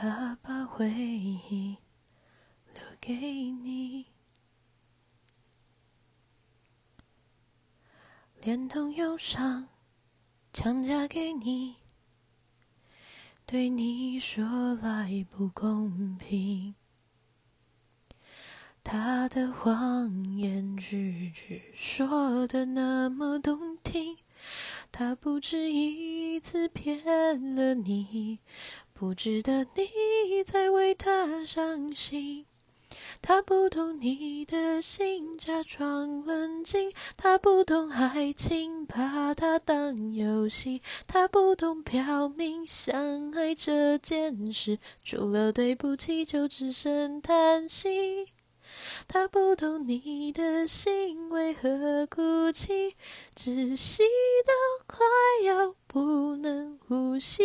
他把回忆留给你，连同忧伤强加给你，对你说来不公平。他的谎言句句说的那么动听，他不止一次骗了你，不值得你再为他伤心。他不懂你的心，假装冷静；他不懂爱情，把它当游戏；他不懂表明相爱这件事，除了对不起，就只剩叹息。他不懂你的心为何哭泣，窒息到快要不能呼吸。